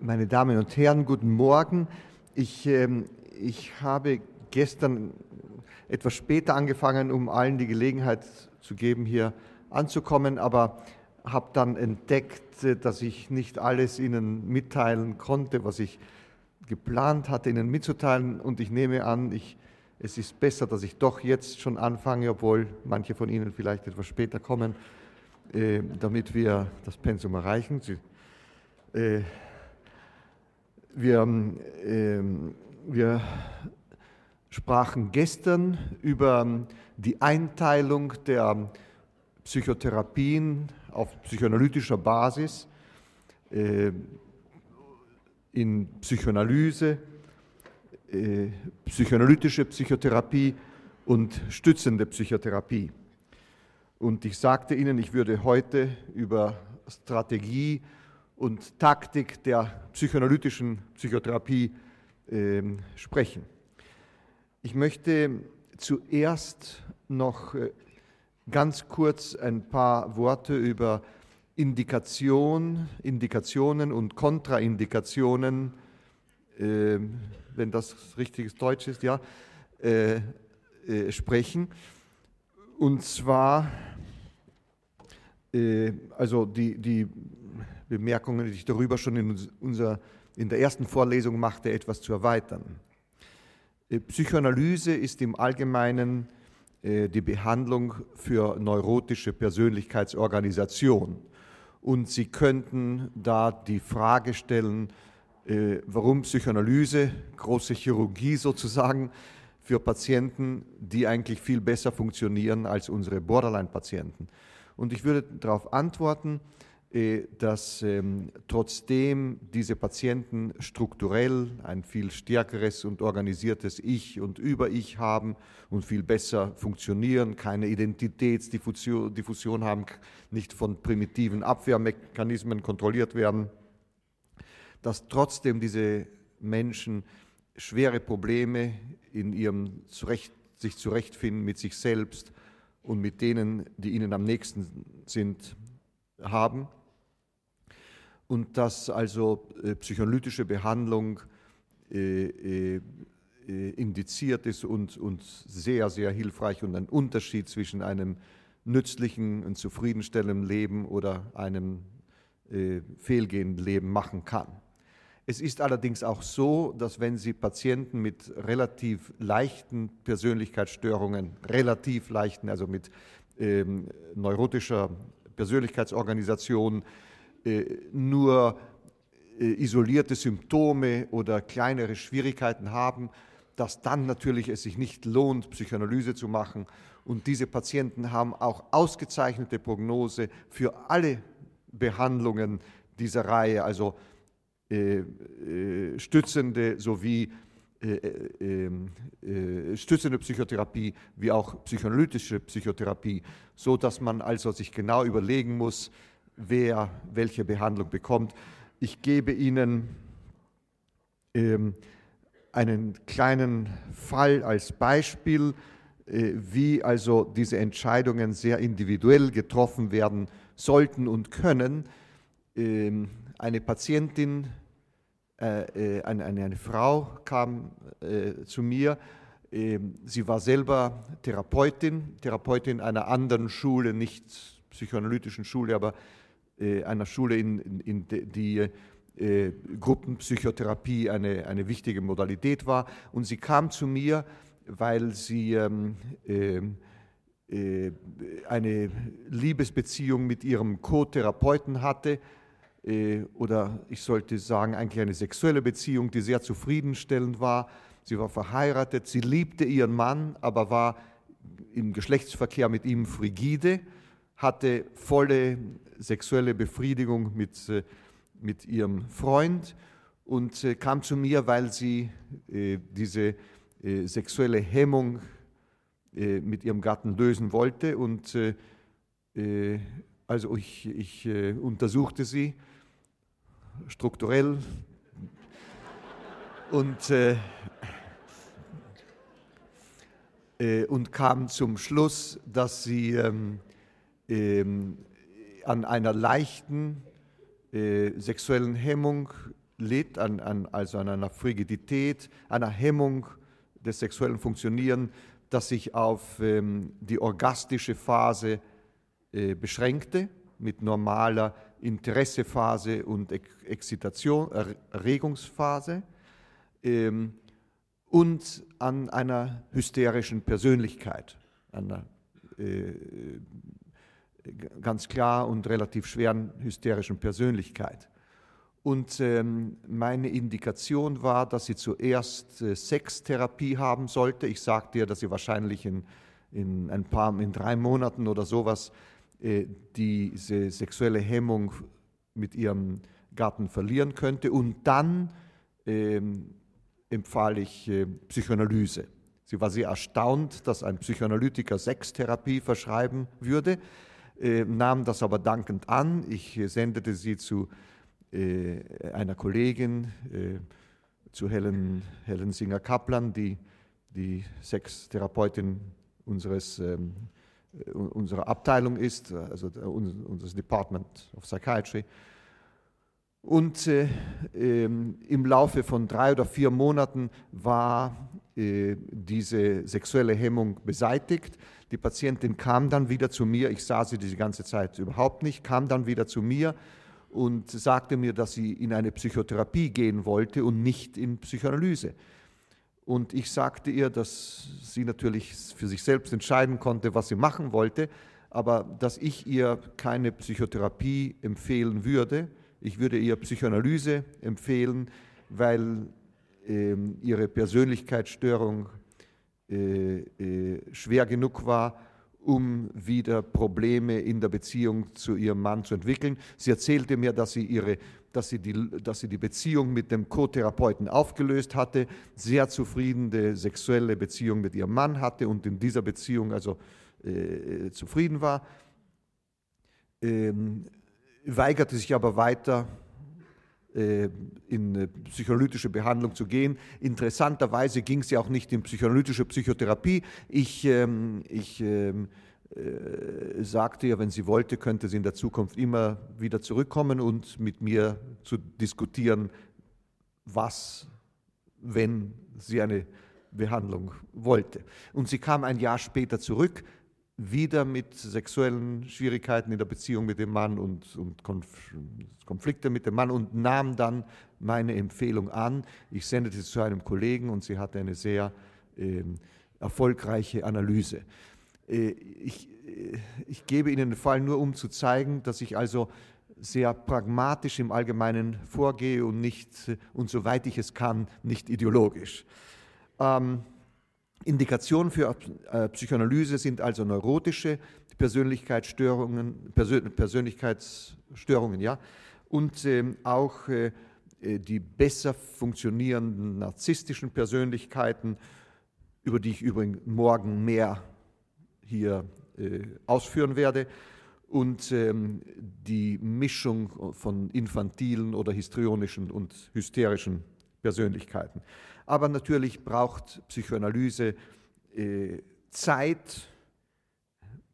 Meine Damen und Herren, guten Morgen. Ich, ähm, ich habe gestern etwas später angefangen, um allen die Gelegenheit zu geben, hier anzukommen, aber habe dann entdeckt, äh, dass ich nicht alles Ihnen mitteilen konnte, was ich geplant hatte, Ihnen mitzuteilen. Und ich nehme an, ich, es ist besser, dass ich doch jetzt schon anfange, obwohl manche von Ihnen vielleicht etwas später kommen, äh, damit wir das Pensum erreichen. Sie, äh, wir, äh, wir sprachen gestern über die Einteilung der Psychotherapien auf psychoanalytischer Basis äh, in Psychoanalyse, äh, psychoanalytische Psychotherapie und stützende Psychotherapie. Und ich sagte Ihnen, ich würde heute über Strategie und Taktik der psychoanalytischen Psychotherapie äh, sprechen. Ich möchte zuerst noch äh, ganz kurz ein paar Worte über Indikation, Indikationen und Kontraindikationen, äh, wenn das richtiges Deutsch ist, ja, äh, äh, sprechen. Und zwar, äh, also die, die Bemerkungen, die ich darüber schon in, unser, in der ersten Vorlesung machte, etwas zu erweitern. Äh, Psychoanalyse ist im Allgemeinen äh, die Behandlung für neurotische Persönlichkeitsorganisation. Und Sie könnten da die Frage stellen, äh, warum Psychoanalyse, große Chirurgie sozusagen, für Patienten, die eigentlich viel besser funktionieren als unsere Borderline-Patienten. Und ich würde darauf antworten, dass ähm, trotzdem diese Patienten strukturell ein viel stärkeres und organisiertes Ich und Über-Ich haben und viel besser funktionieren, keine Identitätsdiffusion haben, nicht von primitiven Abwehrmechanismen kontrolliert werden, dass trotzdem diese Menschen schwere Probleme in ihrem Zurecht, sich zurechtfinden mit sich selbst und mit denen, die ihnen am nächsten sind, haben und dass also äh, psychoanalytische Behandlung äh, äh, indiziert ist und, und sehr, sehr hilfreich und ein Unterschied zwischen einem nützlichen und zufriedenstellenden Leben oder einem äh, fehlgehenden Leben machen kann. Es ist allerdings auch so, dass wenn Sie Patienten mit relativ leichten Persönlichkeitsstörungen, relativ leichten, also mit ähm, neurotischer Persönlichkeitsorganisation, nur äh, isolierte Symptome oder kleinere Schwierigkeiten haben, dass dann natürlich es sich nicht lohnt, Psychoanalyse zu machen. Und diese Patienten haben auch ausgezeichnete Prognose für alle Behandlungen dieser Reihe, also äh, äh, stützende sowie äh, ähm, äh, stützende Psychotherapie wie auch psychoanalytische Psychotherapie, so dass man also sich genau überlegen muss, wer welche Behandlung bekommt. Ich gebe Ihnen ähm, einen kleinen Fall als Beispiel, äh, wie also diese Entscheidungen sehr individuell getroffen werden sollten und können. Ähm, eine Patientin, äh, äh eine, eine, Frau kam äh, zu mir, ähm, sie war selber Therapeutin, Therapeutin einer anderen Schule, nicht psychoanalytischen Schule, aber einer Schule, in, in, in die äh, Gruppenpsychotherapie eine, eine wichtige Modalität war. Und sie kam zu mir, weil sie ähm, ähm äh, eine Liebesbeziehung mit ihrem Co-Therapeuten hatte, äh, oder ich sollte sagen, eigentlich eine sexuelle Beziehung, die sehr zufriedenstellend war. Sie war verheiratet, sie liebte ihren Mann, aber war im Geschlechtsverkehr mit ihm frigide, hatte volle sexuelle Befriedigung mit, äh, mit ihrem Freund und äh, kam zu mir, weil sie äh, diese sexuelle Hemmung mit ihrem Gatten lösen wollte. Und also ich, ich untersuchte sie strukturell und, und kam zum Schluss, dass sie ähm, an einer leichten äh, sexuellen Hemmung litt, an, an, also an einer Frigidität, einer Hemmung des sexuellen Funktionierens, das sich auf ähm, die orgastische Phase äh, beschränkte, mit normaler Interessephase und Exzitation, Erregungsphase ähm, und an einer hysterischen Persönlichkeit, einer äh, ganz klar und relativ schweren hysterischen Persönlichkeit. Und ähm, meine Indikation war, dass sie zuerst äh, Sextherapie haben sollte. Ich sagte ihr, dass sie wahrscheinlich in, in ein paar, in drei Monaten oder sowas äh, diese sexuelle Hemmung mit ihrem Gatten verlieren könnte. Und dann ähm, empfahl ich äh, Psychoanalyse. Sie war sehr erstaunt, dass ein Psychoanalytiker Sextherapie verschreiben würde, äh, nahm das aber dankend an. Ich äh, sendete sie zu äh, einer Kollegin, äh, zu Helen, Helen Singer-Kaplan, die die Sextherapeutin unseres, ähm, äh, unserer Abteilung ist, also unseres Department of Psychiatry. Und äh, ähm, im Laufe von drei oder vier Monaten war äh, diese sexuelle Hemmung beseitigt. Die Patientin kam dann wieder zu mir, ich sah sie diese ganze Zeit überhaupt nicht, kam dann wieder zu mir und sagte mir, dass sie in eine Psychotherapie gehen wollte und nicht in Psychoanalyse. Und ich sagte ihr, dass sie natürlich für sich selbst entscheiden konnte, was sie machen wollte, aber dass ich ihr keine Psychotherapie empfehlen würde, ich würde ihr Psychoanalyse empfehlen, weil ähm, ihre Persönlichkeitsstörung äh, äh, schwer genug war, um wieder Probleme in der Beziehung zu ihrem Mann zu entwickeln. Sie erzählte mir, dass sie, ihre, dass sie, die, dass sie die Beziehung mit dem Co-Therapeuten aufgelöst hatte, sehr zufriedene sexuelle Beziehung mit ihrem Mann hatte und in dieser Beziehung also äh, zufrieden war. Ähm, weigerte sich aber weiter äh, in psychoanalytische Behandlung zu gehen. Interessanterweise ging sie auch nicht in psychoanalytische Psychotherapie. Ich, ähm, ich ähm, äh, sagte ihr, wenn sie wollte, könnte sie in der Zukunft immer wieder zurückkommen und mit mir zu diskutieren, was, wenn sie eine Behandlung wollte. Und sie kam ein Jahr später zurück wieder mit sexuellen Schwierigkeiten in der Beziehung mit dem Mann und, und Konflikte mit dem Mann und nahm dann meine Empfehlung an. Ich sendete sie zu einem Kollegen und sie hatte eine sehr äh, erfolgreiche Analyse. Äh, ich, äh, ich gebe Ihnen den Fall nur, um zu zeigen, dass ich also sehr pragmatisch im Allgemeinen vorgehe und nicht, und soweit ich es kann, nicht ideologisch. Ähm, Indikationen für äh, Psychoanalyse sind also neurotische Persönlichkeitsstörungen, Persönlichkeitsstörungen ja, und ähm, auch äh, äh, die besser funktionierenden narzisstischen Persönlichkeiten, über die ich übrigens morgen mehr hier ausführen werde, und ähm, die Mischung von infantilen oder histrionischen und hysterischen Persönlichkeiten. Aber natürlich braucht Psychoanalyse äh, Zeit,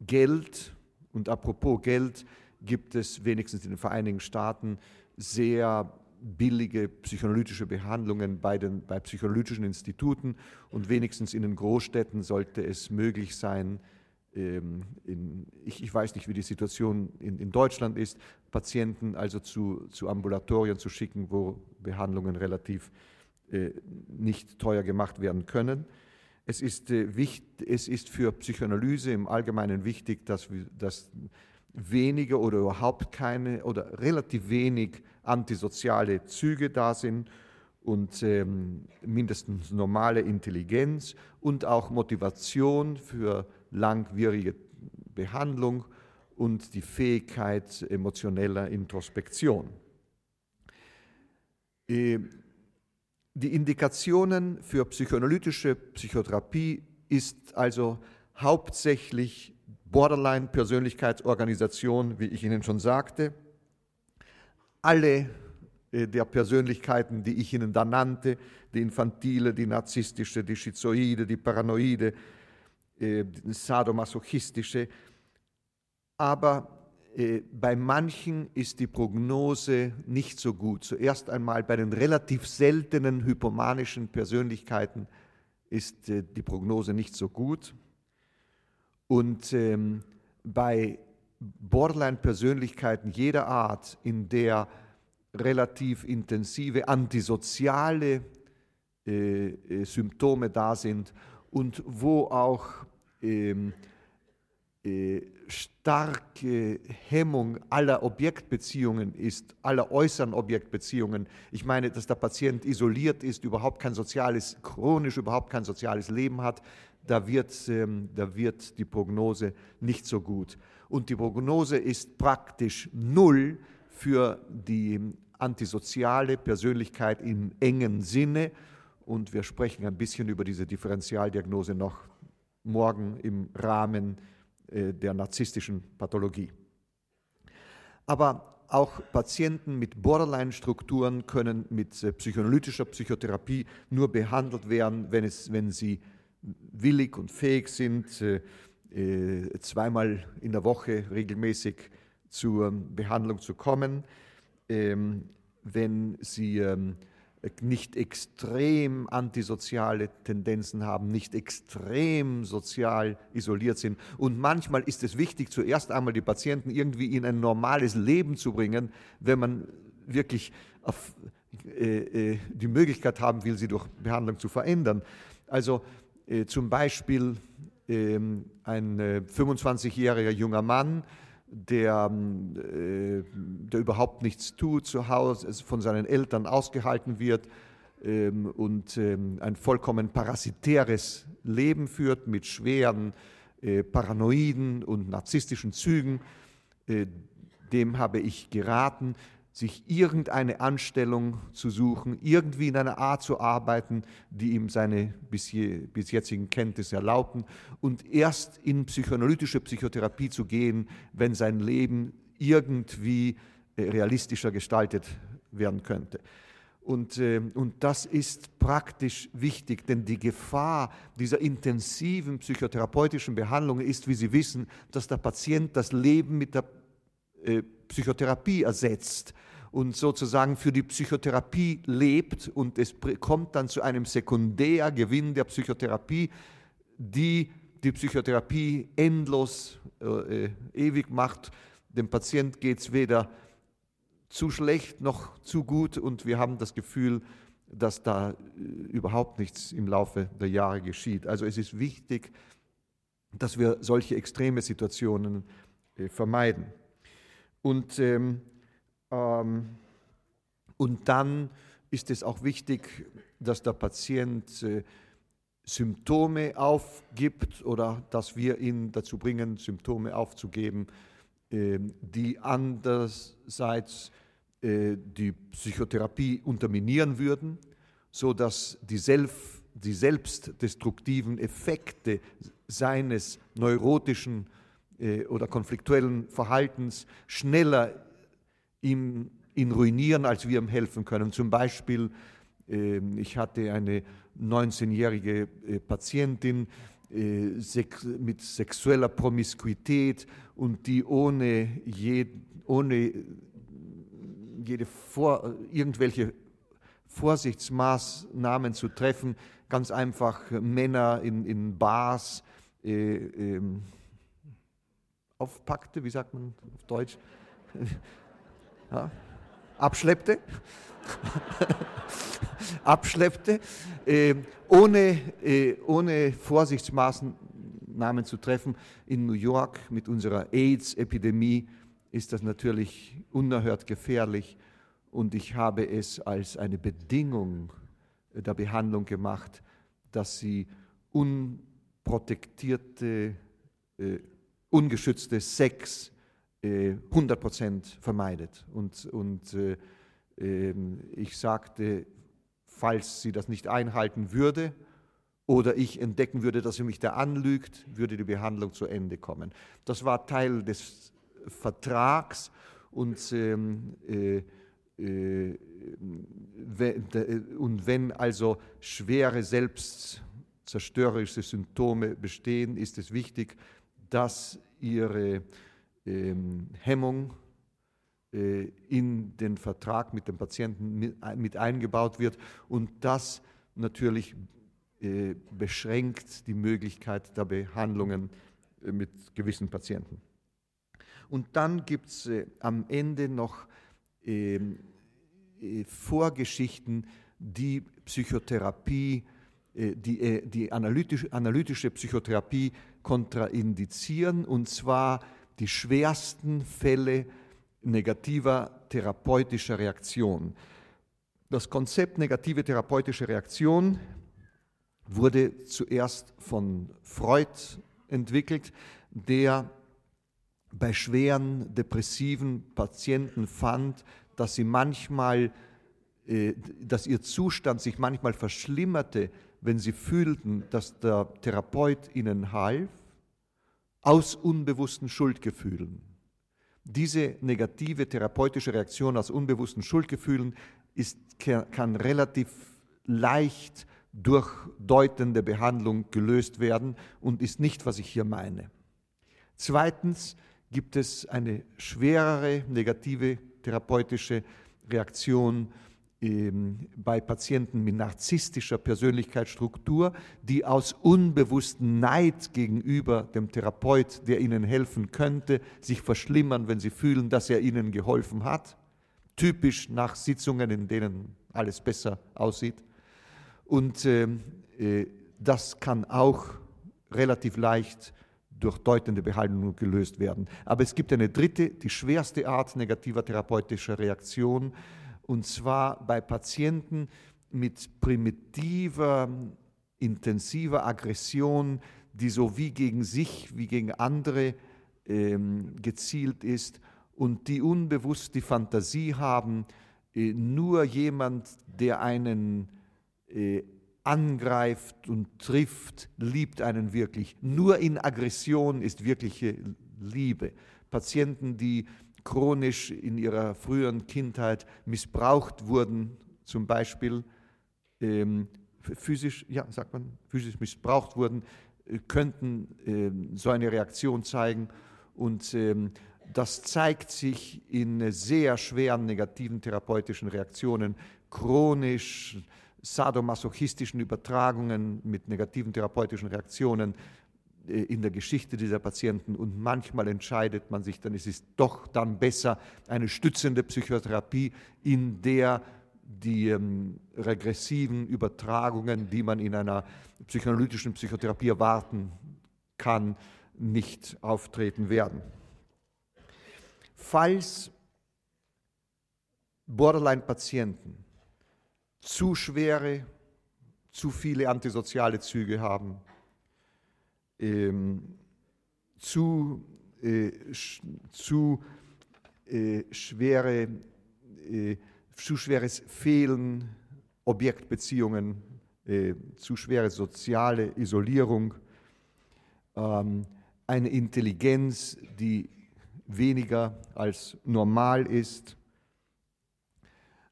Geld. Und apropos Geld gibt es wenigstens in den Vereinigten Staaten sehr billige psychoanalytische Behandlungen bei, den, bei psychoanalytischen Instituten. Und wenigstens in den Großstädten sollte es möglich sein, ähm, in, ich, ich, weiß nicht, wie die Situation in, in Deutschland ist, Patienten also zu, zu Ambulatorien zu schicken, wo Behandlungen relativ nicht teuer gemacht werden können. Es ist, äh, es ist für Psychoanalyse im Allgemeinen wichtig, dass, dass wenige oder überhaupt keine oder relativ wenig antisoziale Züge da sind und ähm, mindestens normale Intelligenz und auch Motivation für langwierige Behandlung und die Fähigkeit emotioneller Introspektion. Äh, die Indikationen für psychoanalytische Psychotherapie ist also hauptsächlich Borderline-Persönlichkeitsorganisation, wie ich Ihnen schon sagte. Alle äh, der Persönlichkeiten, die ich Ihnen da nannte, die infantile, die narzisstische, die schizoide, die paranoide, äh, die sadomasochistische. Aber bei manchen ist die Prognose nicht so gut. Zuerst einmal bei den relativ seltenen hypomanischen Persönlichkeiten ist äh, die Prognose nicht so gut. Und ähm, bei Borderline-Persönlichkeiten jeder Art, in der relativ intensive antisoziale äh, äh, Symptome da sind und wo auch ähm, äh, starke Hemmung aller Objektbeziehungen ist, aller äußeren Objektbeziehungen. Ich meine, dass der Patient isoliert ist, überhaupt kein soziales, chronisch überhaupt kein soziales Leben hat, da wird, ähm, da wird die Prognose nicht so gut. Und die Prognose ist praktisch null für die antisoziale Persönlichkeit im engen Sinne. Und wir sprechen ein bisschen über diese Differentialdiagnose noch morgen im Rahmen äh, der narzisstischen Pathologie. Aber auch Patienten mit Borderline-Strukturen können mit äh, psychoanalytischer Psychotherapie nur behandelt werden, wenn, es, wenn sie willig und fähig sind, äh, zweimal in der Woche regelmäßig zur Behandlung zu kommen. Ähm, wenn sie ähm, nicht extrem antisoziale Tendenzen haben, nicht extrem sozial isoliert sind. Und manchmal ist es wichtig, zuerst einmal die Patienten irgendwie in ein normales Leben zu bringen, wenn man wirklich auf, äh, äh, die Möglichkeit haben will, sie durch Behandlung zu verändern. Also äh, zum Beispiel ähm, ein 25-jähriger äh, junger Mann, der, äh, der überhaupt nichts tut zu Hause, von seinen Eltern ausgehalten wird ähm, und ähm, ein vollkommen parasitäres Leben führt mit schweren äh, paranoiden und narzisstischen Zügen, äh, dem habe ich geraten, sich irgendeine Anstellung zu suchen, irgendwie in einer Art zu arbeiten, die ihm seine bis, je, bis jetzigen Kenntnisse erlaubten und erst in psychoanalytische Psychotherapie zu gehen, wenn sein Leben irgendwie äh, realistischer gestaltet werden könnte. Und, äh, und das ist praktisch wichtig, denn die Gefahr dieser intensiven psychotherapeutischen Behandlung ist, wie Sie wissen, dass der Patient das Leben mit der äh, Psychotherapie ersetzt und sozusagen für die Psychotherapie lebt und es kommt dann zu einem Sekundärgewinn der Psychotherapie, die die Psychotherapie endlos, äh, ewig macht. Dem Patient geht es weder zu schlecht noch zu gut und wir haben das Gefühl, dass da äh, überhaupt nichts im Laufe der Jahre geschieht. Also es ist wichtig, dass wir solche extreme Situationen äh, vermeiden. Und, ähm, ähm, und dann ist es auch wichtig, dass der Patient äh, Symptome aufgibt oder dass wir ihn dazu bringen, Symptome aufzugeben, äh, die andererseits äh, die Psychotherapie unterminieren würden, sodass die, Self, die selbstdestruktiven Effekte seines neurotischen oder konfliktuellen Verhaltens schneller ihm, ihn ruinieren, als wir ihm helfen können. Zum Beispiel, ähm, ich hatte eine 19-jährige äh, Patientin äh, mit sexueller Promiskuität und die ohne, je, ohne jede Vor, irgendwelche Vorsichtsmaßnahmen zu treffen, ganz einfach Männer in, in Bars, äh, äh, aufpackte, wie sagt man auf Deutsch? Ja, abschleppte, abschleppte, äh, ohne, äh, ohne Vorsichtsmaßnahmen zu treffen. In New York mit unserer AIDS-Epidemie ist das natürlich unerhört gefährlich und ich habe es als eine Bedingung der Behandlung gemacht, dass sie unprotektierte äh, ungeschützte Sex äh, 100% vermeidet. Und, und äh, ähm, ich sagte, falls sie das nicht einhalten würde oder ich entdecken würde, dass sie mich da anlügt, würde die Behandlung zu Ende kommen. Das war Teil des Vertrags und ähm, äh, äh, und wenn also schwere selbstzerstörerische Symptome bestehen, ist es wichtig, dass ihre ähm, Hemmung äh, in den Vertrag mit dem Patienten mit, eingebaut wird und das natürlich äh, beschränkt die Möglichkeit der Behandlungen äh, mit gewissen Patienten. Und dann gibt es am Ende noch ähm, Vorgeschichten, die Psychotherapie, die, die analytische, analytische Psychotherapie kontraindizieren, und zwar die schwersten Fälle negativer therapeutischer Reaktion. Das Konzept negative therapeutische Reaktion wurde zuerst von Freud entwickelt, der bei schweren depressiven Patienten fand, dass sie manchmal, äh, dass ihr Zustand sich manchmal verschlimmerte, wenn sie fühlten, dass der Therapeut ihnen half, aus unbewussten Schuldgefühlen. Diese negative therapeutische Reaktion aus unbewussten Schuldgefühlen ist, kann relativ leicht durch deutende Behandlung gelöst werden und ist nicht, was ich hier meine. Zweitens gibt es eine schwerere negative therapeutische Reaktion bei Patienten mit narzisstischer Persönlichkeitsstruktur, die aus unbewusstem Neid gegenüber dem Therapeut, der ihnen helfen könnte, sich verschlimmern, wenn sie fühlen, dass er ihnen geholfen hat. Typisch nach Sitzungen, in denen alles besser aussieht. Und äh, äh, das kann auch relativ leicht durch deutende Behandlung gelöst werden. Aber es gibt eine dritte, die schwerste Art negativer therapeutischer Reaktion, und zwar bei Patienten mit primitiver, intensiver Aggression, die so wie gegen sich, wie gegen andere ähm, gezielt ist und die unbewusst die Fantasie haben, äh, nur jemand, der einen äh, angreift und trifft, liebt einen wirklich. Nur in Aggression ist wirkliche Liebe. Patienten, die chronisch in ihrer früheren Kindheit missbraucht wurden, zum Beispiel ähm, physisch, ja, sagt man, physisch missbraucht wurden, äh, könnten äh, so eine Reaktion zeigen. Und ähm, das zeigt sich in sehr schweren negativen therapeutischen Reaktionen, chronisch sadomasochistischen Übertragungen mit negativen therapeutischen Reaktionen, äh, in der Geschichte dieser Patienten und manchmal entscheidet man sich dann, es ist doch dann besser eine stützende Psychotherapie, in der die ähm, regressiven Übertragungen, die man in einer psychoanalytischen Psychotherapie erwarten kann, nicht auftreten werden. Falls Borderline-Patienten zu schwere, zu viele antisoziale Züge haben, ähm, zu, äh, sch, zu, äh, schwere, äh, zu schweres Fehlen, Objektbeziehungen, äh, zu schwere soziale Isolierung, ähm, eine Intelligenz, die weniger als normal ist,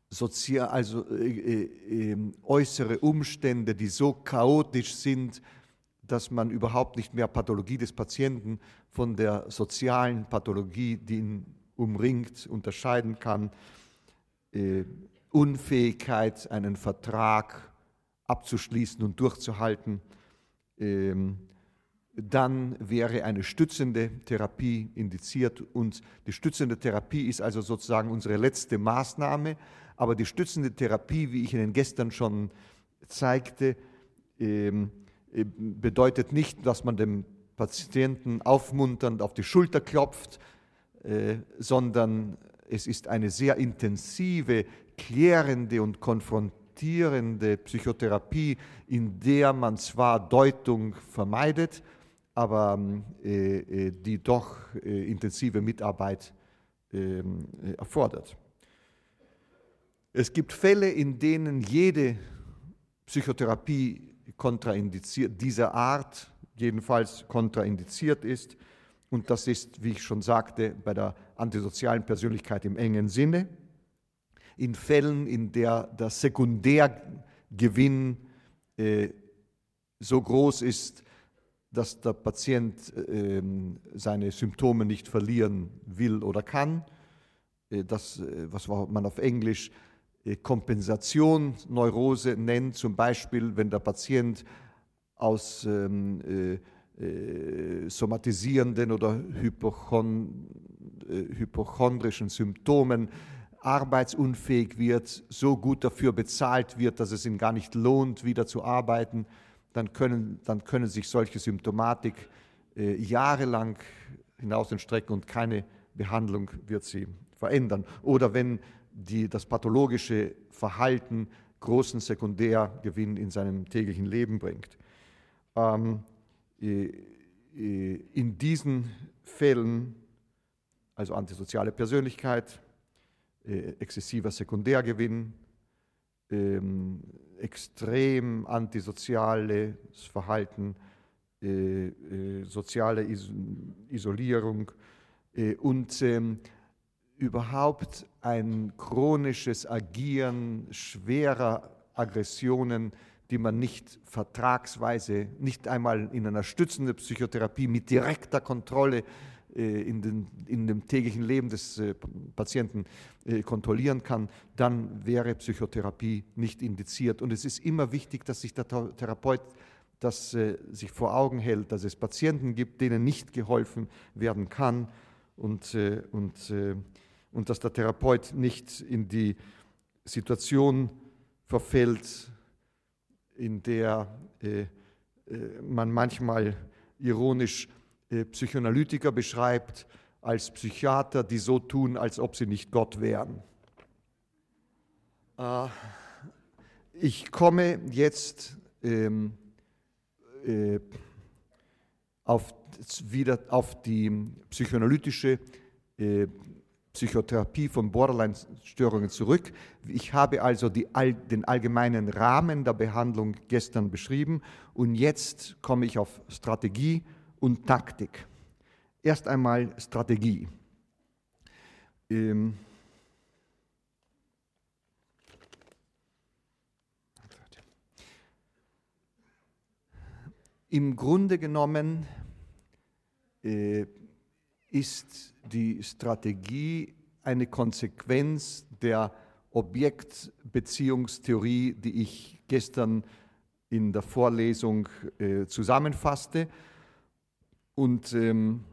sozial, also äh, äh, ähm, äußere Umstände, die so chaotisch sind, dass man überhaupt nicht mehr Pathologie des Patienten von der sozialen Pathologie, die ihn umringt, unterscheiden kann. Äh, Unfähigkeit, einen Vertrag abzuschließen und durchzuhalten. Ähm, dann wäre eine stützende Therapie indiziert und die stützende Therapie ist also sozusagen unsere letzte Maßnahme, aber die stützende Therapie, wie ich Ihnen gestern schon zeigte, ähm, äh, bedeutet nicht, dass man dem Patienten aufmunternd auf die Schulter klopft, äh, sondern es ist eine sehr intensive, klärende und konfrontierende Psychotherapie, in der man zwar Deutung vermeidet, aber äh, die doch intensive Mitarbeit ähm, erfordert. Es gibt Fälle, in denen jede Psychotherapie kontraindiziert, dieser Art jedenfalls kontraindiziert ist. Und das ist, wie ich schon sagte, bei der antisozialen Persönlichkeit im engen Sinne. In Fällen, in der der Sekundärgewinn äh, so groß ist, dass der Patient äh, seine Symptome nicht verlieren will oder kann. Äh, das, äh, was man auf Englisch Kompensationsneurose nennt, zum Beispiel, wenn der Patient aus ähm, äh, äh, somatisierenden oder hypochon, hypochondrischen Symptomen arbeitsunfähig wird, so gut dafür bezahlt wird, dass es ihm gar nicht lohnt, wieder zu arbeiten, dann können, dann können sich solche Symptomatik äh, jahrelang hinaus entstrecken und keine Behandlung wird sie verändern. Oder wenn die, das pathologische Verhalten großen Sekundärgewinn in seinem täglichen Leben bringt. Ähm, äh, äh, in diesen Fällen, also antisoziale Persönlichkeit, äh, exzessiver Sekundärgewinn, ähm, extrem antisoziales Verhalten, äh, äh, soziale Is Isolierung äh, und ähm, überhaupt ein chronisches Agieren schwerer Aggressionen, die man nicht vertragsweise, nicht einmal in einer stützenden Psychotherapie mit direkter Kontrolle äh, in, den, in, dem täglichen Leben des äh, Patienten äh, kontrollieren kann, dann wäre Psychotherapie nicht indiziert. Und es ist immer wichtig, dass sich der Therapeut das sich vor Augen hält, dass es Patienten gibt, denen nicht geholfen werden kann und, und, und dass der Therapeut nicht in die Situation verfällt, in der man manchmal ironisch äh, Psychoanalytiker beschreibt als Psychiater, die so tun, als ob sie nicht Gott wären. Äh, ich komme jetzt ähm, äh, auf, wieder auf die psychoanalytische äh, Psychotherapie von Borderline-Störungen zurück. Ich habe also die, den allgemeinen Rahmen der Behandlung gestern beschrieben und jetzt komme ich auf Strategie und Taktik. Erst einmal Strategie. Ähm Im Grunde genommen äh, ist die Strategie eine Konsequenz der Objektbeziehungstheorie, die ich gestern in der Vorlesung äh, zusammenfasste. Und ähm,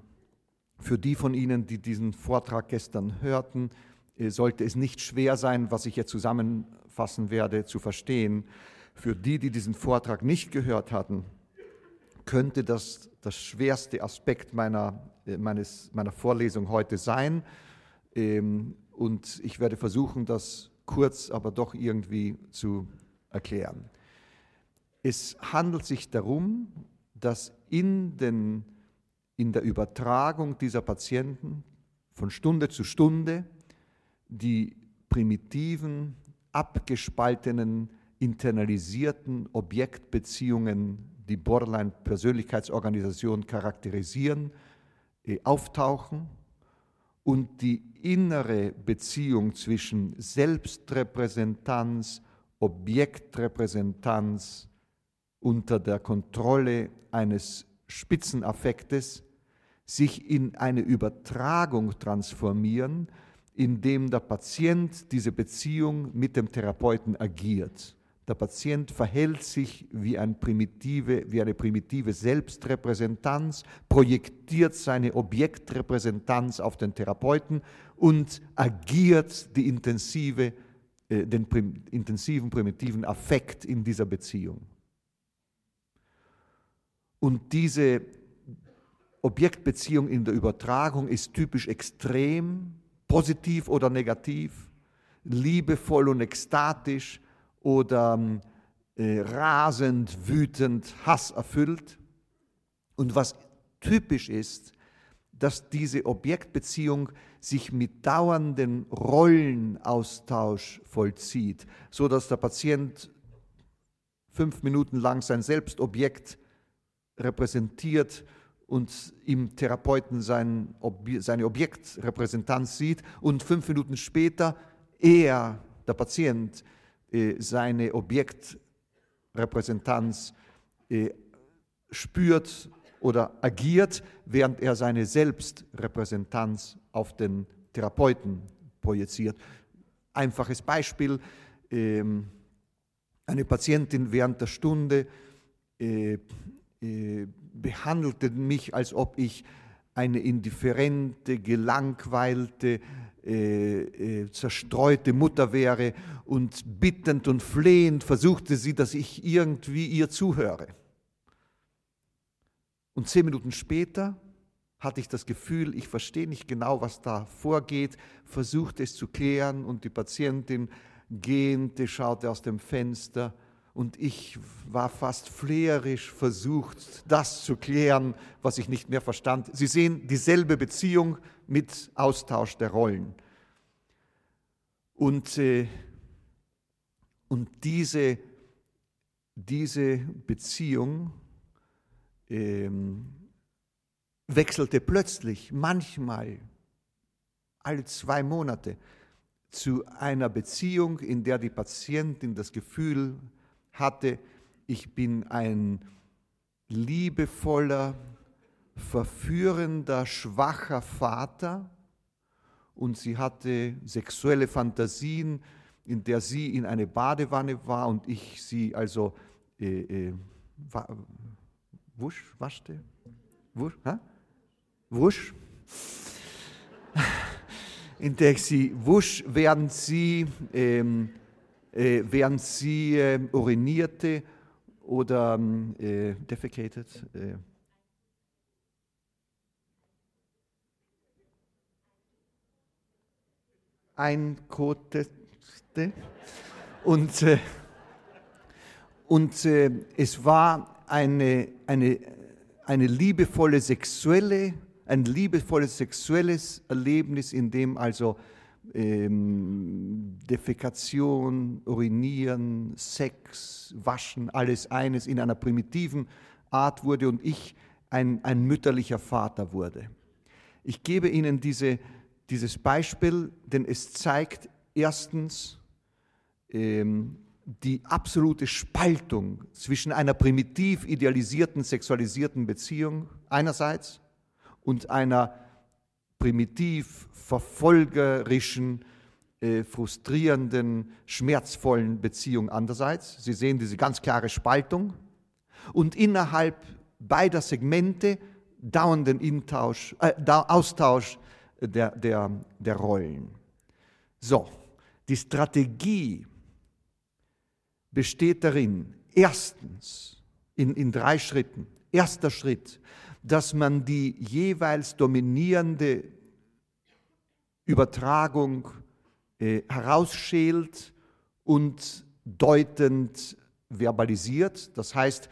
für die von Ihnen, die diesen Vortrag gestern hörten, äh, sollte es nicht schwer sein, was ich jetzt zusammenfassen werde, zu verstehen. Für die, die diesen Vortrag nicht gehört hatten, könnte das das schwerste Aspekt meiner, meines, meiner Vorlesung heute sein. Ähm, und ich werde versuchen, das kurz, aber doch irgendwie zu erklären. Es handelt sich darum, dass in den in der Übertragung dieser Patienten von Stunde zu Stunde die primitiven, abgespaltenen, internalisierten Objektbeziehungen, die Borderline-Persönlichkeitsorganisation charakterisieren, äh, auftauchen und die innere Beziehung zwischen Selbstrepräsentanz, Objektrepräsentanz unter der Kontrolle eines Spitzenaffektes sich in eine Übertragung transformieren, indem der Patient diese Beziehung mit dem Therapeuten agiert. Der Patient verhält sich wie, ein primitive, wie eine primitive Selbstrepräsentanz, projektiert seine Objektrepräsentanz auf den Therapeuten und agiert die intensive, äh, den prim, intensiven primitiven Affekt in dieser Beziehung. Und diese Objektbeziehung in der Übertragung ist typisch extrem, positiv oder negativ, liebevoll und ekstatisch oder äh, rasend, wütend, hasserfüllt. Und was typisch ist, dass diese Objektbeziehung sich mit dauerndem Rollenaustausch vollzieht, so dass der Patient fünf Minuten lang sein Selbstobjekt repräsentiert und im Therapeuten sein, seine Objektrepräsentanz sieht und fünf Minuten später er, der Patient, seine Objektrepräsentanz äh, spürt oder agiert, während er seine Selbstrepräsentanz auf den Therapeuten projiziert. Einfaches Beispiel, ähm, eine Patientin während der Stunde äh, äh, behandelte mich, als ob ich eine indifferente, gelangweilte, äh, äh, zerstreute Mutter wäre und bittend und flehend versuchte sie, dass ich irgendwie ihr zuhöre. Und zehn Minuten später hatte ich das Gefühl, ich verstehe nicht genau, was da vorgeht, versuchte es zu klären und die Patientin gähnte, schaute aus dem Fenster und ich war fast fleherisch versucht, das zu klären, was ich nicht mehr verstand. Sie sehen dieselbe Beziehung mit Austausch der Rollen. Und, äh, und diese, diese Beziehung ähm, wechselte plötzlich, manchmal alle zwei Monate, zu einer Beziehung, in der die Patientin das Gefühl hatte, ich bin ein liebevoller, verführender, schwacher Vater und sie hatte sexuelle Fantasien, in der sie in eine Badewanne war und ich sie also äh, äh, wusch, waschte, wusch, ha? wusch, in der ich sie wusch, während sie, ähm, äh, während sie äh, urinierte oder ähm, äh, defecated. Äh. einkotete und, äh, und äh, es war eine, eine, eine liebevolle sexuelle ein liebevolles sexuelles Erlebnis, in dem also ähm, Defekation, Urinieren, Sex, Waschen, alles eines in einer primitiven Art wurde und ich ein, ein mütterlicher Vater wurde. Ich gebe Ihnen diese, dieses Beispiel, denn es zeigt erstens ähm, die absolute Spaltung zwischen einer primitiv idealisierten, sexualisierten Beziehung einerseits und einer primitiv verfolgerischen, äh, frustrierenden, schmerzvollen Beziehung andererseits. Sie sehen diese ganz klare Spaltung und innerhalb beider Segmente dauernden Intausch, äh, Austausch der, der, der Rollen. So, die Strategie besteht darin, erstens in, in drei Schritten. Erster Schritt, dass man die jeweils dominierende Übertragung äh, herausschält und deutend verbalisiert. Das heißt,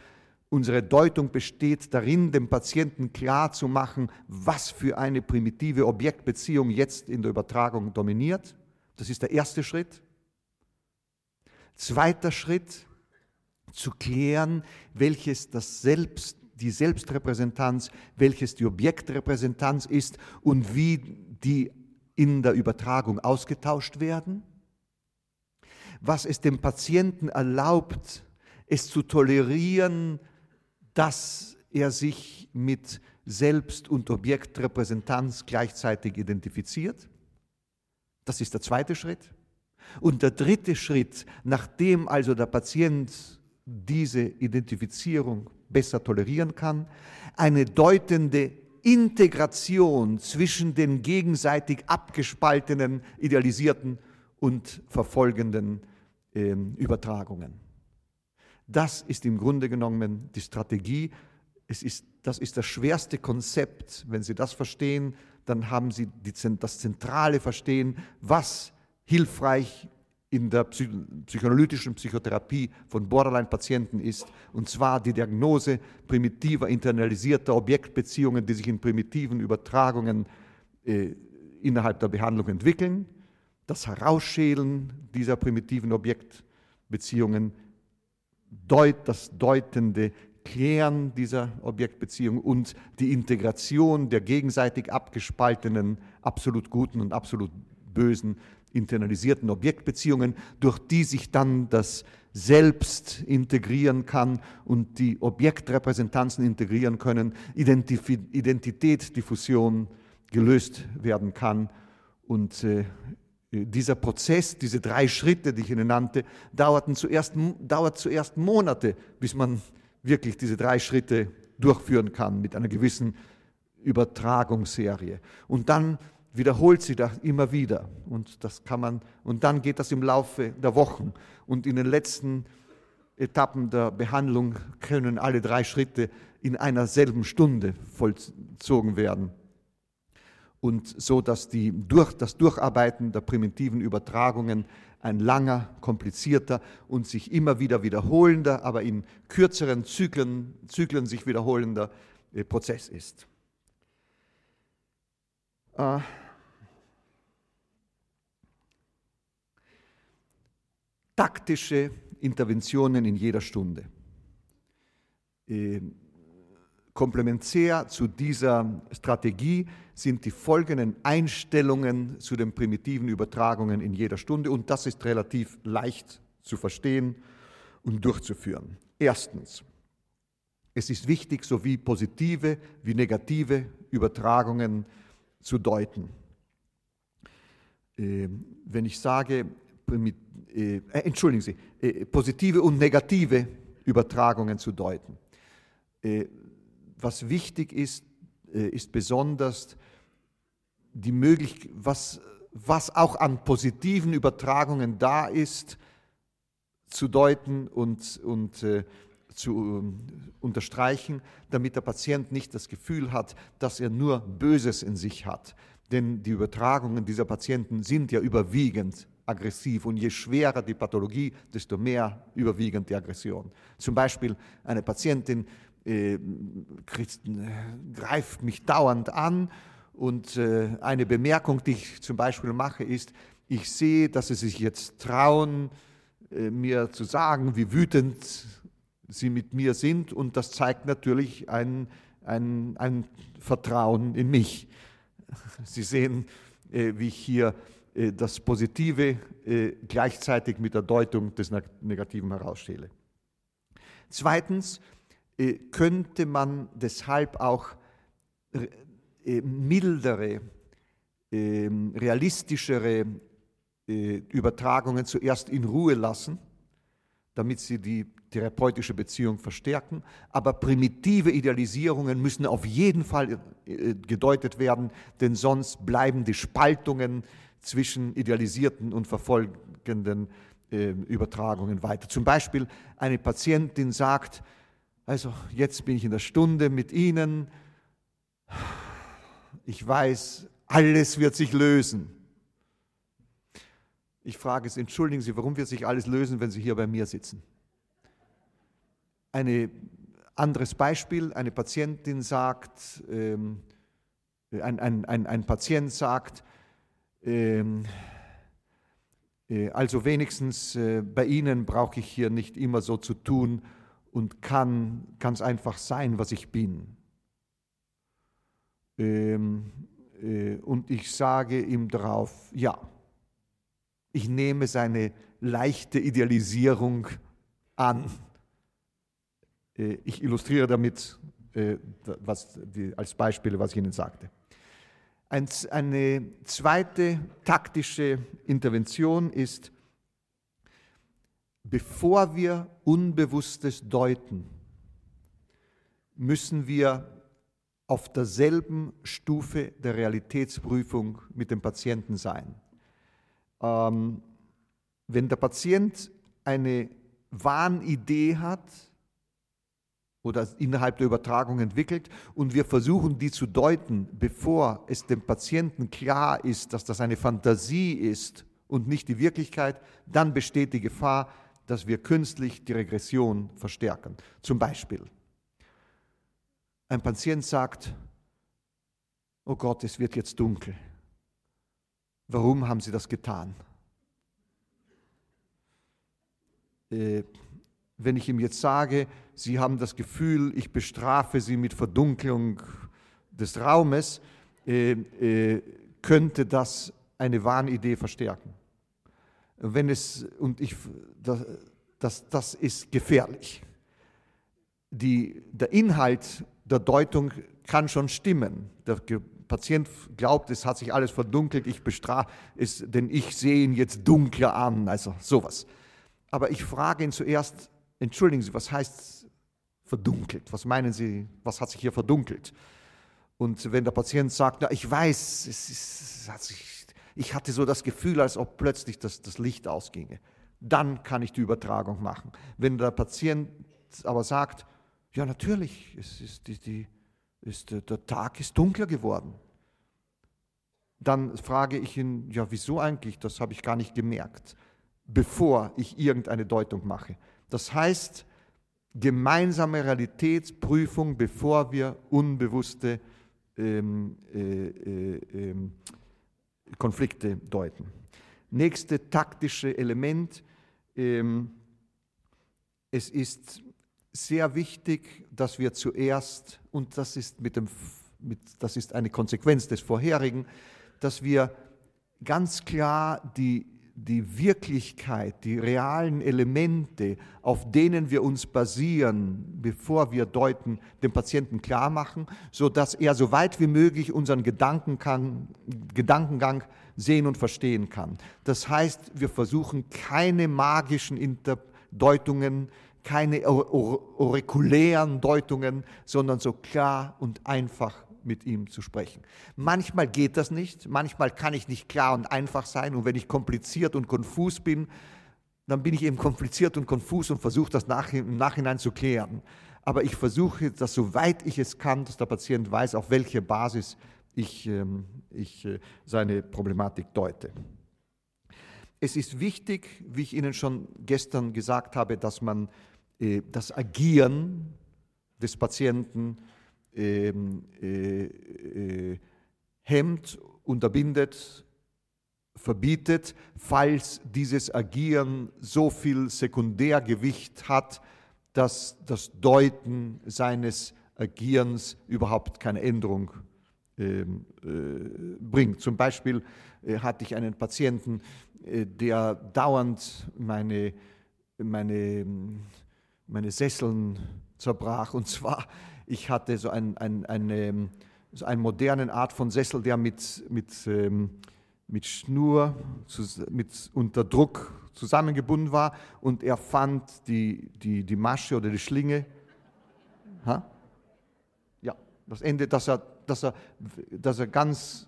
unsere Deutung besteht darin, dem Patienten klar zu machen, was für eine primitive Objektbeziehung jetzt in der Übertragung dominiert. Das ist der erste Schritt. Zweiter Schritt, zu klären, welches das Selbst die Selbstrepräsentanz, welches die Objektrepräsentanz ist und wie die in der Übertragung ausgetauscht werden, was es dem Patienten erlaubt, es zu tolerieren, dass er sich mit Selbst- und Objektrepräsentanz gleichzeitig identifiziert. Das ist der zweite Schritt. Und der dritte Schritt, nachdem also der Patient diese Identifizierung besser tolerieren kann, eine deutende Integration zwischen den gegenseitig abgespaltenen, idealisierten und verfolgenden äh, Übertragungen. Das ist im Grunde genommen die Strategie. Es ist, das ist das schwerste Konzept. Wenn Sie das verstehen, dann haben Sie die, das zentrale Verstehen, was hilfreich in der psychoanalytischen Psychotherapie von Borderline-Patienten ist, und zwar die Diagnose primitiver, internalisierter Objektbeziehungen, die sich in primitiven Übertragungen äh, innerhalb der Behandlung entwickeln, das Herausschälen dieser primitiven Objektbeziehungen, deut, das deutende Klären dieser Objektbeziehung und die Integration der gegenseitig abgespaltenen absolut guten und absolut bösen internalisierten Objektbeziehungen, durch die sich dann das selbst integrieren kann und die Objektrepräsentanzen integrieren können, Identität-Diffusion gelöst werden kann. Und äh, dieser Prozess, diese drei Schritte, die ich Ihnen nannte, dauerten zuerst, dauert zuerst Monate, bis man wirklich diese drei Schritte durchführen kann mit einer gewissen Übertragungsserie. Und dann wiederholt sie das immer wieder. Und das kann man, und dann geht das im Laufe der Wochen. Und in den letzten Etappen der Behandlung können alle drei Schritte in einer selben Stunde vollzogen werden. Und so, dass die, durch, das Durcharbeiten der primitiven Übertragungen ein langer, komplizierter und sich immer wieder wiederholender, aber in kürzeren Zyklen, Zyklen sich wiederholender äh, Prozess ist. Äh, taktische Interventionen in jeder Stunde. Äh, komplementär zu dieser Strategie sind die folgenden Einstellungen zu den primitiven Übertragungen in jeder Stunde und das ist relativ leicht zu verstehen und durchzuführen. Erstens, es ist wichtig, sowie positive wie negative Übertragungen zu deuten. Äh, wenn ich sage, äh, entschuldigen Sie, äh, positive und negative Übertragungen zu deuten. Äh, was wichtig ist, äh, ist besonders die Möglichkeit, was, was auch an positiven Übertragungen da ist, zu deuten und, und äh, zu äh, unterstreichen, damit der Patient nicht das Gefühl hat, dass er nur Böses in sich hat. Denn die Übertragungen dieser Patienten sind ja überwiegend aggressiv und je schwerer die Pathologie, desto mehr überwiegend die Aggression. Zum Beispiel eine Patientin äh, kriegt, greift mich dauernd an und äh, eine Bemerkung, die ich zum Beispiel mache, ist, ich sehe, dass sie sich jetzt trauen, äh, mir zu sagen, wie wütend sie mit mir sind und das zeigt natürlich ein, ein, ein Vertrauen in mich. Sie sehen, äh, wie ich hier äh, das Positive äh, gleichzeitig mit der Deutung des Negativen herausstelle. Zweitens äh, könnte man deshalb auch mildere, ähm, realistischere Übertragungen zuerst in Ruhe lassen, damit sie die therapeutische Beziehung verstärken. Aber primitive Idealisierungen müssen auf jeden Fall gedeutet werden, denn sonst bleiben die Spaltungen zwischen idealisierten und verfolgenden äh, Übertragungen weiter. Zum Beispiel eine Patientin sagt, also jetzt bin ich in der Stunde mit Ihnen, ich weiß, alles wird sich lösen. Ich frage es, entschuldigen Sie, warum wird sich alles lösen, wenn Sie hier bei mir sitzen? Ein anderes Beispiel, eine Patientin sagt, ähm, ein, ein, ein, ein Patient sagt, ähm, äh, also wenigstens äh, bei Ihnen brauche ich hier nicht immer so zu tun und kann ganz einfach sein, was ich bin. Ähm, äh, und ich sage ihm darauf, ja, ich nehme seine leichte Idealisierung an. Ich illustriere damit was, als Beispiele, was ich Ihnen sagte. Eine zweite taktische Intervention ist, bevor wir Unbewusstes deuten, müssen wir auf derselben Stufe der Realitätsprüfung mit dem Patienten sein. Ähm, wenn der Patient eine Wahnidee hat, oder innerhalb der Übertragung entwickelt und wir versuchen, die zu deuten, bevor es dem Patienten klar ist, dass das eine Fantasie ist und nicht die Wirklichkeit, dann besteht die Gefahr, dass wir künstlich die Regression verstärken. Zum Beispiel, ein Patient sagt, oh Gott, es wird jetzt dunkel. Warum haben Sie das getan? Äh, wenn ich ihm jetzt sage, Sie haben das Gefühl, ich bestrafe Sie mit Verdunklung des Raumes, äh, äh, könnte das eine Wahnidee verstärken. Wenn es, und ich, das, das, das ist gefährlich. Die, der Inhalt der Deutung kann schon stimmen. Der Patient glaubt, es hat sich alles verdunkelt, ich bestrafe es, denn ich sehe ihn jetzt dunkler an, also sowas. Aber ich frage ihn zuerst, entschuldigen Sie, was heißt verdunkelt? Was meinen Sie, was hat sich hier verdunkelt? Und wenn der Patient sagt, na, ich weiß, es ist, es sich, ich hatte so das Gefühl, als ob plötzlich das, das Licht ausginge, dann kann ich die Übertragung machen. Wenn der Patient aber sagt, ja natürlich, es ist die, die, ist, der Tag ist dunkler geworden. Dann frage ich ihn, ja, wieso eigentlich? Das habe ich gar nicht gemerkt, bevor ich irgendeine Deutung mache. Das heißt, gemeinsame Realitätsprüfung, bevor wir unbewusste ähm, äh, äh, äh, Konflikte deuten. Nächste taktische Element. Ähm, es ist sehr wichtig, dass wir zuerst, und das ist, mit dem, mit, das ist eine Konsequenz des vorherigen, dass wir ganz klar die, die Wirklichkeit, die realen Elemente, auf denen wir uns basieren, bevor wir deuten, dem Patienten klar machen, sodass er so weit wie möglich unseren Gedankengang, Gedankengang sehen und verstehen kann. Das heißt, wir versuchen keine magischen Deutungen keine aurikulären Deutungen, sondern so klar und einfach mit ihm zu sprechen. Manchmal geht das nicht, manchmal kann ich nicht klar und einfach sein und wenn ich kompliziert und konfus bin, dann bin ich eben kompliziert und konfus und versuche das nach, im Nachhinein zu klären. Aber ich versuche, dass soweit ich es kann, dass der Patient weiß, auf welche Basis ich, ähm, ich äh, seine Problematik deute. Es ist wichtig, wie ich Ihnen schon gestern gesagt habe, dass man äh, das Agieren des Patienten ähm, äh, äh, hemmt, unterbindet, verbietet, falls dieses Agieren so viel Sekundärgewicht hat, dass das Deuten seines Agierens überhaupt keine Änderung ähm, äh, bringt. Zum Beispiel äh, hatte ich einen Patienten, äh, der dauernd meine, meine meine Sesseln zerbrach. Und zwar, ich hatte so, ein, ein, eine, so eine moderne Art von Sessel, der mit, mit, ähm, mit Schnur, mit, unter Druck zusammengebunden war und er fand die, die, die Masche oder die Schlinge, ha? ja, das Ende, dass er, dass, er, dass er ganz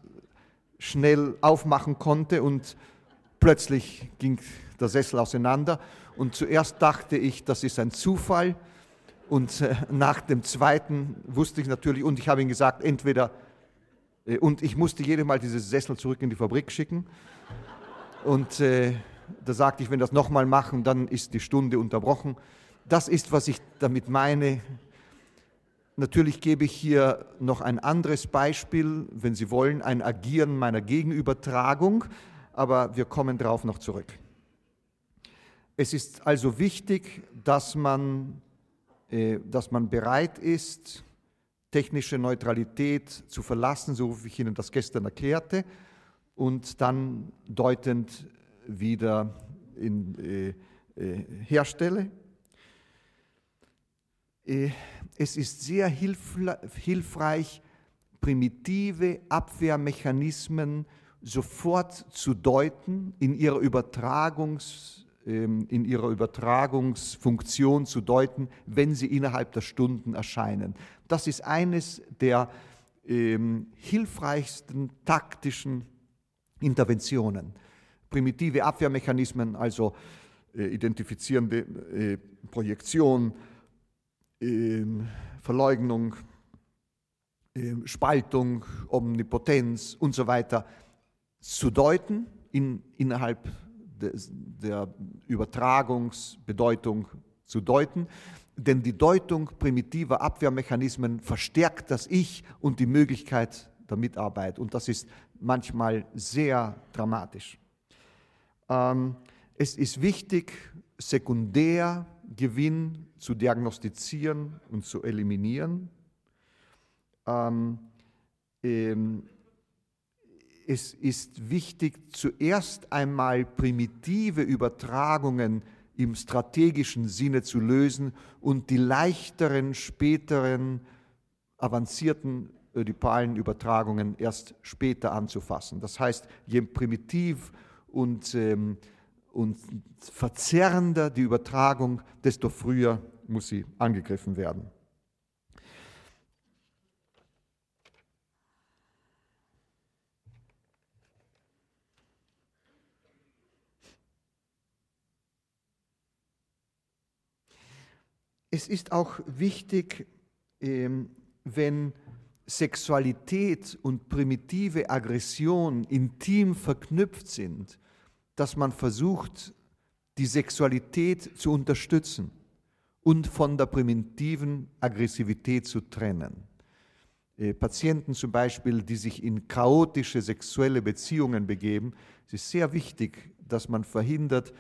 schnell aufmachen konnte und plötzlich ging der Sessel auseinander und zuerst dachte ich, das ist ein Zufall. Und äh, nach dem zweiten wusste ich natürlich, und ich habe ihm gesagt, entweder, äh, und ich musste jedes Mal dieses Sessel zurück in die Fabrik schicken. Und äh, da sagte ich, wenn das nochmal machen, dann ist die Stunde unterbrochen. Das ist, was ich damit meine. Natürlich gebe ich hier noch ein anderes Beispiel, wenn Sie wollen, ein Agieren meiner Gegenübertragung, aber wir kommen darauf noch zurück. Es ist also wichtig, dass man, dass man bereit ist, technische Neutralität zu verlassen, so wie ich Ihnen das gestern erklärte, und dann deutend wieder in, äh, äh, herstelle. Äh, es ist sehr hilfreich, primitive Abwehrmechanismen sofort zu deuten in ihrer Übertragungs- in ihrer Übertragungsfunktion zu deuten, wenn sie innerhalb der Stunden erscheinen. Das ist eines der ähm, hilfreichsten taktischen Interventionen. Primitive Abwehrmechanismen, also äh, identifizierende äh, Projektion, äh, Verleugnung, ähm, Spaltung, Omnipotenz und so weiter zu deuten in, innerhalb der Übertragungsbedeutung zu deuten. Denn die Deutung primitiver Abwehrmechanismen verstärkt das Ich und die Möglichkeit der Mitarbeit. Und das ist manchmal sehr dramatisch. Ähm, es ist wichtig, Sekundärgewinn zu diagnostizieren und zu eliminieren. Ähm, es ist wichtig, zuerst einmal primitive Übertragungen im strategischen Sinne zu lösen und die leichteren, späteren, avancierten ödipalen Übertragungen erst später anzufassen. Das heißt, je primitiv und, ähm, und verzerrender die Übertragung, desto früher muss sie angegriffen werden. Es ist auch wichtig, ähm, wenn Sexualität und primitive Aggression intim verknüpft sind, dass man versucht, die Sexualität zu unterstützen und von der primitiven Aggressivität zu trennen. Äh, Patienten zum Beispiel, die sich in chaotische sexuelle Beziehungen begeben, es ist sehr wichtig, dass man verhindert,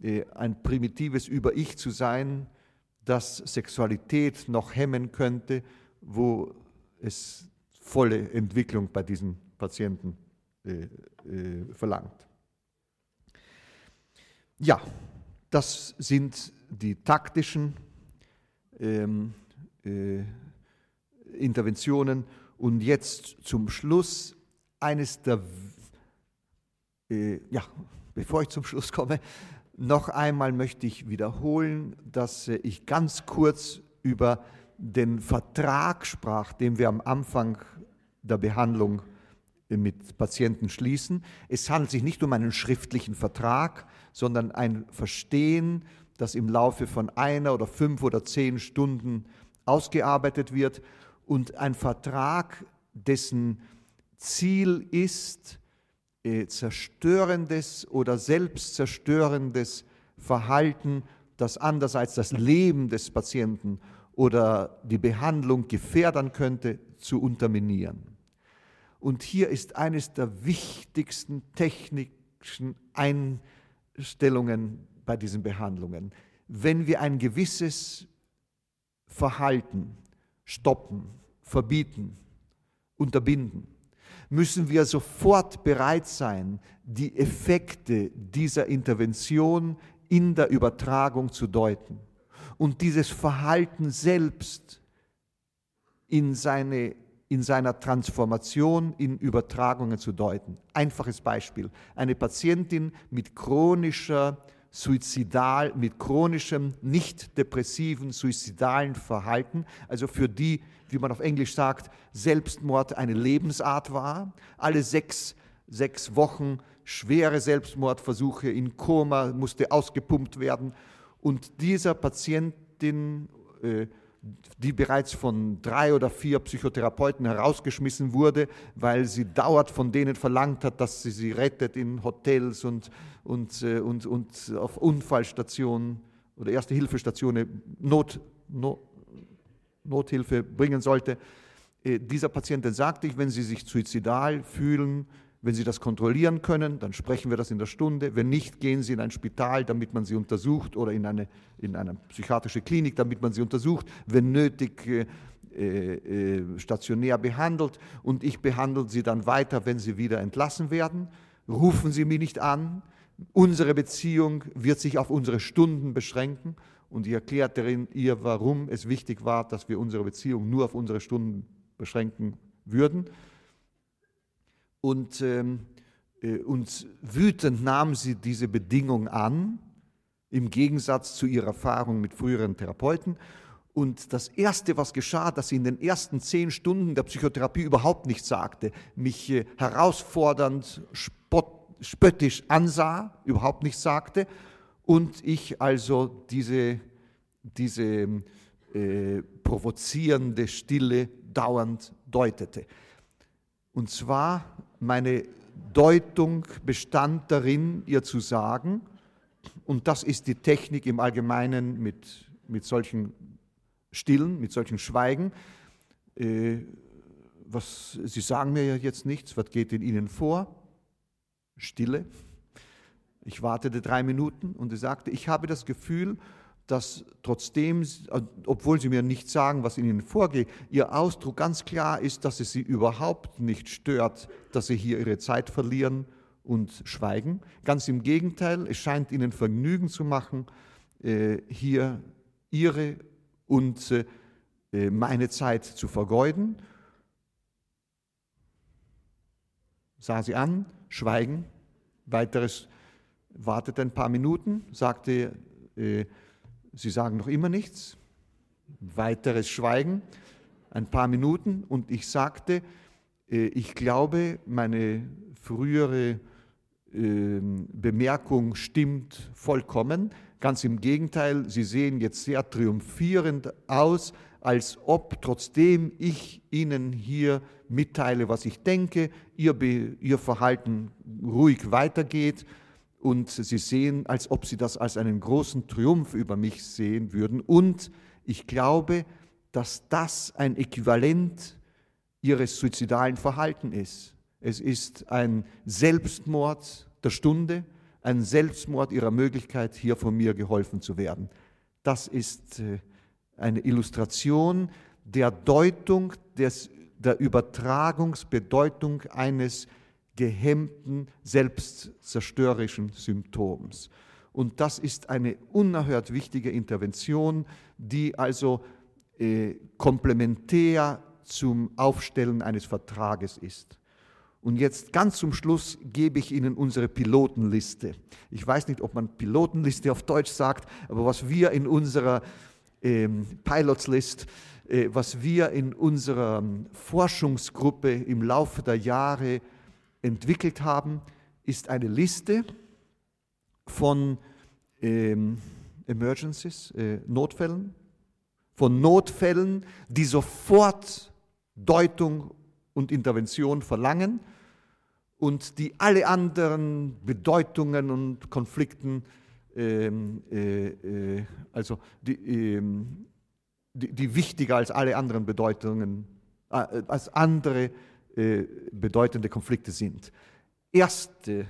äh, ein primitives Über-Ich zu sein, das Sexualität noch hemmen könnte, wo es volle Entwicklung bei diesen Patienten äh, äh, verlangt. Ja, das sind die taktischen ähm, äh, Interventionen. Und jetzt zum Schluss eines der, äh, ja, bevor ich zum Schluss komme, noch einmal möchte ich wiederholen, dass äh, ich ganz kurz über den Vertrag sprach, den wir am Anfang der Behandlung mit Patienten schließen. Es handelt sich nicht um einen schriftlichen Vertrag, sondern ein Verstehen, das im Laufe von einer oder fünf oder zehn Stunden ausgearbeitet wird und ein Vertrag, dessen Ziel ist, äh, zerstörendes oder selbstzerstörendes Verhalten, das anders als das Leben des Patienten oder die Behandlung gefährden könnte, zu unterminieren. Und hier ist eines der wichtigsten technischen Einstellungen bei diesen Behandlungen. Wenn wir ein gewisses Verhalten stoppen, verbieten, unterbinden, müssen wir sofort bereit sein, die Effekte dieser Intervention in der Übertragung zu deuten und dieses Verhalten selbst in, seine, in seiner Transformation in Übertragungen zu deuten. Einfaches Beispiel. Eine Patientin mit chronischer suizidal, mit chronischem, nicht depressiven, suizidalen Verhalten, also für die, wie man auf Englisch sagt, Selbstmord eine Lebensart war, alle sechs, sechs Wochen schwere Selbstmordversuche in Koma musste ausgepumpt werden. Und dieser Patientin, äh, die bereits von drei oder vier Psychotherapeuten herausgeschmissen wurde, weil sie dauert von denen verlangt hat, dass sie sie rettet in Hotels und, und, äh, und, und auf Unfallstationen oder Erste-Hilfestationen Not, Not, Nothilfe bringen sollte. Äh, dieser Patientin sagte ich, wenn Sie sich suizidal fühlen, wenn Sie das kontrollieren können, dann sprechen wir das in der Stunde. Wenn nicht, gehen Sie in ein Spital, damit man Sie untersucht oder in eine, in eine psychiatrische Klinik, damit man Sie untersucht. Wenn nötig, äh, äh, stationär behandelt und ich behandle Sie dann weiter, wenn Sie wieder entlassen werden. Rufen Sie mich nicht an. Unsere Beziehung wird sich auf unsere Stunden beschränken und ich erklärte ihr, warum es wichtig war, dass wir unsere Beziehung nur auf unsere Stunden beschränken würden. Und, ähm, äh, und wütend nahm sie diese Bedingung an, im Gegensatz zu ihrer Erfahrung mit früheren Therapeuten. Und das Erste, was geschah, dass sie in den ersten zehn Stunden der Psychotherapie überhaupt nichts sagte, mich äh, herausfordernd, spott, spöttisch ansah, überhaupt nichts sagte, und ich also diese, diese äh, provozierende Stille dauernd deutete. Und zwar meine Deutung bestand darin, ihr zu sagen, und das ist die Technik im Allgemeinen mit, mit solchen Stillen, mit solchen Schweigen. Äh, was, Sie sagen mir ja jetzt nichts, was geht in Ihnen vor? Stille. Ich wartete drei Minuten und sie sagte, ich habe das Gefühl, dass trotzdem, obwohl sie mir nicht sagen, was in ihnen vorgeht, ihr Ausdruck ganz klar ist, dass es sie überhaupt nicht stört, dass sie hier ihre Zeit verlieren und schweigen. Ganz im Gegenteil, es scheint ihnen Vergnügen zu machen, äh, hier Ihre und äh, meine Zeit zu vergeuden. Sah sie an, schweigen, weiteres wartet ein paar Minuten, sagte, äh, Sie sagen noch immer nichts, weiteres Schweigen, ein paar Minuten. Und ich sagte, äh, ich glaube, meine frühere ähm, Bemerkung stimmt vollkommen. Ganz im Gegenteil, Sie sehen jetzt sehr triumphierend aus, als ob trotzdem ich Ihnen hier mitteile, was ich denke, Ihr, Be Ihr Verhalten ruhig weitergeht und Sie sehen, als ob Sie das als einen großen Triumph über mich sehen würden. Und ich glaube, dass das ein Äquivalent Ihres suizidalen Verhaltens ist. Es ist ein Selbstmord der Stunde, ein Selbstmord ihrer Möglichkeit, hier von mir geholfen zu werden. Das ist äh, eine Illustration der Deutung, des, der Übertragungsbedeutung eines gehemmten, selbstzerstörerischen Symptoms. Und das ist eine unerhört wichtige Intervention, die also äh, komplementär zum Aufstellen eines Vertrages ist. Und jetzt ganz zum Schluss gebe ich Ihnen unsere Pilotenliste. Ich weiß nicht, ob man Pilotenliste auf Deutsch sagt, aber was wir in unserer ähm, Pilots List, äh, was wir in unserer ähm, Forschungsgruppe im Laufe der Jahre entwickelt haben, ist eine Liste von ähm, Emergencies, äh, Notfällen, von Notfällen, die sofort Deutung und Intervention verlangen und die alle anderen Bedeutungen und Konflikten, ähm, äh, äh, also die, ähm, die, die, wichtiger als alle anderen Bedeutungen, äh, als andere äh, bedeutende Konflikte sind. Erste,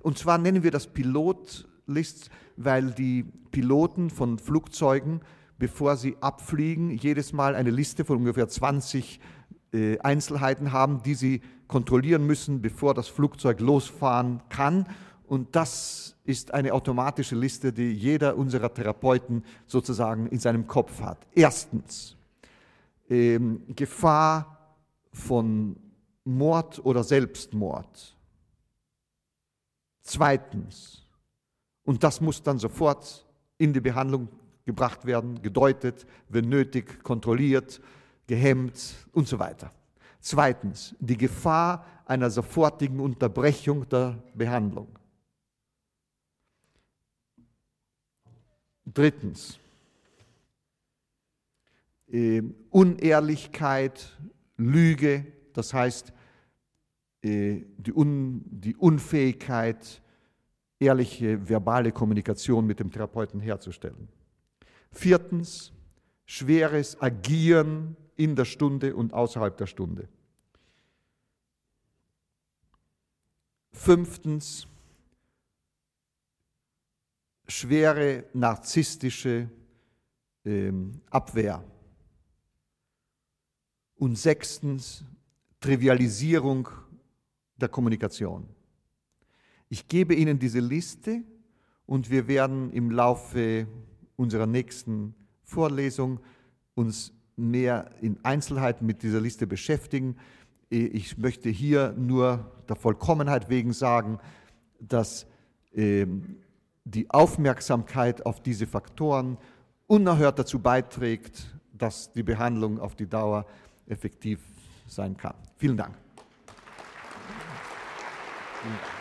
und zwar nennen wir das Pilotlist, weil die Piloten von Flugzeugen, bevor sie abfliegen, jedes Mal eine Liste von ungefähr 20 äh, Einzelheiten haben, die sie kontrollieren müssen, bevor das Flugzeug losfahren kann. Und das ist eine automatische Liste, die jeder unserer Therapeuten sozusagen in seinem Kopf hat. Erstens, ähm, Gefahr von Mord oder Selbstmord. Zweitens, und das muss dann sofort in die Behandlung gebracht werden, gedeutet, wenn nötig, kontrolliert, gehemmt und so weiter. Zweitens, die Gefahr einer sofortigen Unterbrechung der Behandlung. Drittens, äh, Unehrlichkeit, Lüge, das heißt äh, die, Un, die Unfähigkeit, ehrliche verbale Kommunikation mit dem Therapeuten herzustellen. Viertens, schweres Agieren in der Stunde und außerhalb der Stunde. Fünftens, schwere narzisstische ähm, Abwehr. Und sechstens, Trivialisierung der Kommunikation. Ich gebe Ihnen diese Liste und wir werden im Laufe unserer nächsten Vorlesung uns mehr in Einzelheiten mit dieser Liste beschäftigen. Ich möchte hier nur der Vollkommenheit wegen sagen, dass ähm, die Aufmerksamkeit auf diese Faktoren unerhört dazu beiträgt, dass die Behandlung auf die Dauer effektiv sein kann. Vielen Dank. Applaus